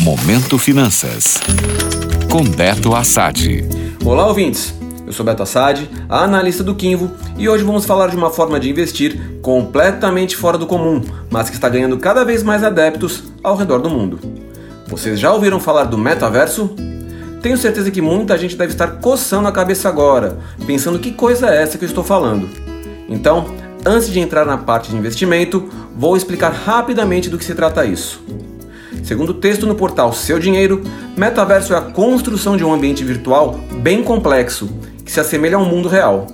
Momento Finanças. Com Beto Assad. Olá, ouvintes. Eu sou Beto Assad, analista do Quinvo, e hoje vamos falar de uma forma de investir completamente fora do comum, mas que está ganhando cada vez mais adeptos ao redor do mundo. Vocês já ouviram falar do metaverso? Tenho certeza que muita gente deve estar coçando a cabeça agora, pensando que coisa é essa que eu estou falando. Então, antes de entrar na parte de investimento, vou explicar rapidamente do que se trata isso. Segundo o texto no portal Seu Dinheiro, metaverso é a construção de um ambiente virtual bem complexo, que se assemelha ao mundo real.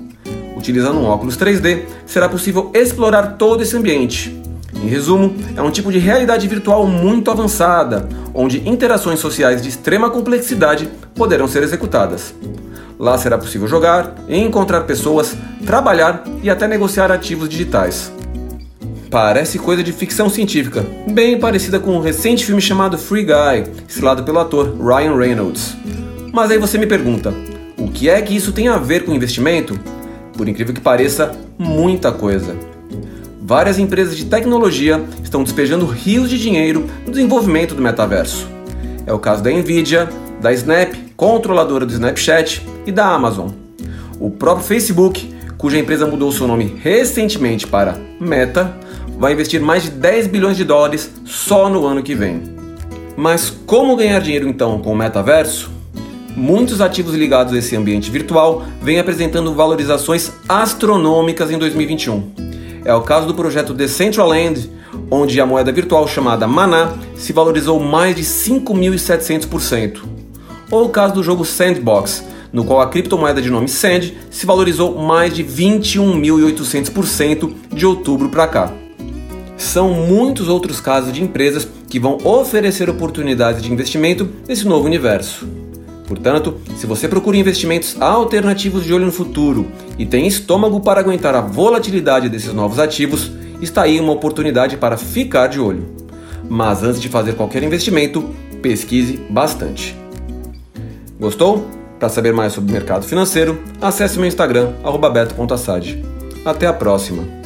Utilizando um óculos 3D, será possível explorar todo esse ambiente. Em resumo, é um tipo de realidade virtual muito avançada, onde interações sociais de extrema complexidade poderão ser executadas. Lá será possível jogar, encontrar pessoas, trabalhar e até negociar ativos digitais. Parece coisa de ficção científica, bem parecida com um recente filme chamado Free Guy, estrelado pelo ator Ryan Reynolds. Mas aí você me pergunta, o que é que isso tem a ver com investimento? Por incrível que pareça, muita coisa. Várias empresas de tecnologia estão despejando rios de dinheiro no desenvolvimento do metaverso. É o caso da Nvidia, da Snap, controladora do Snapchat, e da Amazon. O próprio Facebook, cuja empresa mudou seu nome recentemente para Meta, vai investir mais de 10 bilhões de dólares só no ano que vem. Mas como ganhar dinheiro então com o metaverso? Muitos ativos ligados a esse ambiente virtual vêm apresentando valorizações astronômicas em 2021. É o caso do projeto Decentraland, onde a moeda virtual chamada Mana se valorizou mais de 5.700%. Ou o caso do jogo Sandbox, no qual a criptomoeda de nome Sand se valorizou mais de 21.800% de outubro para cá. São muitos outros casos de empresas que vão oferecer oportunidades de investimento nesse novo universo. Portanto, se você procura investimentos alternativos de olho no futuro e tem estômago para aguentar a volatilidade desses novos ativos, está aí uma oportunidade para ficar de olho. Mas antes de fazer qualquer investimento, pesquise bastante. Gostou? Para saber mais sobre o mercado financeiro, acesse meu Instagram, beto.assad. Até a próxima!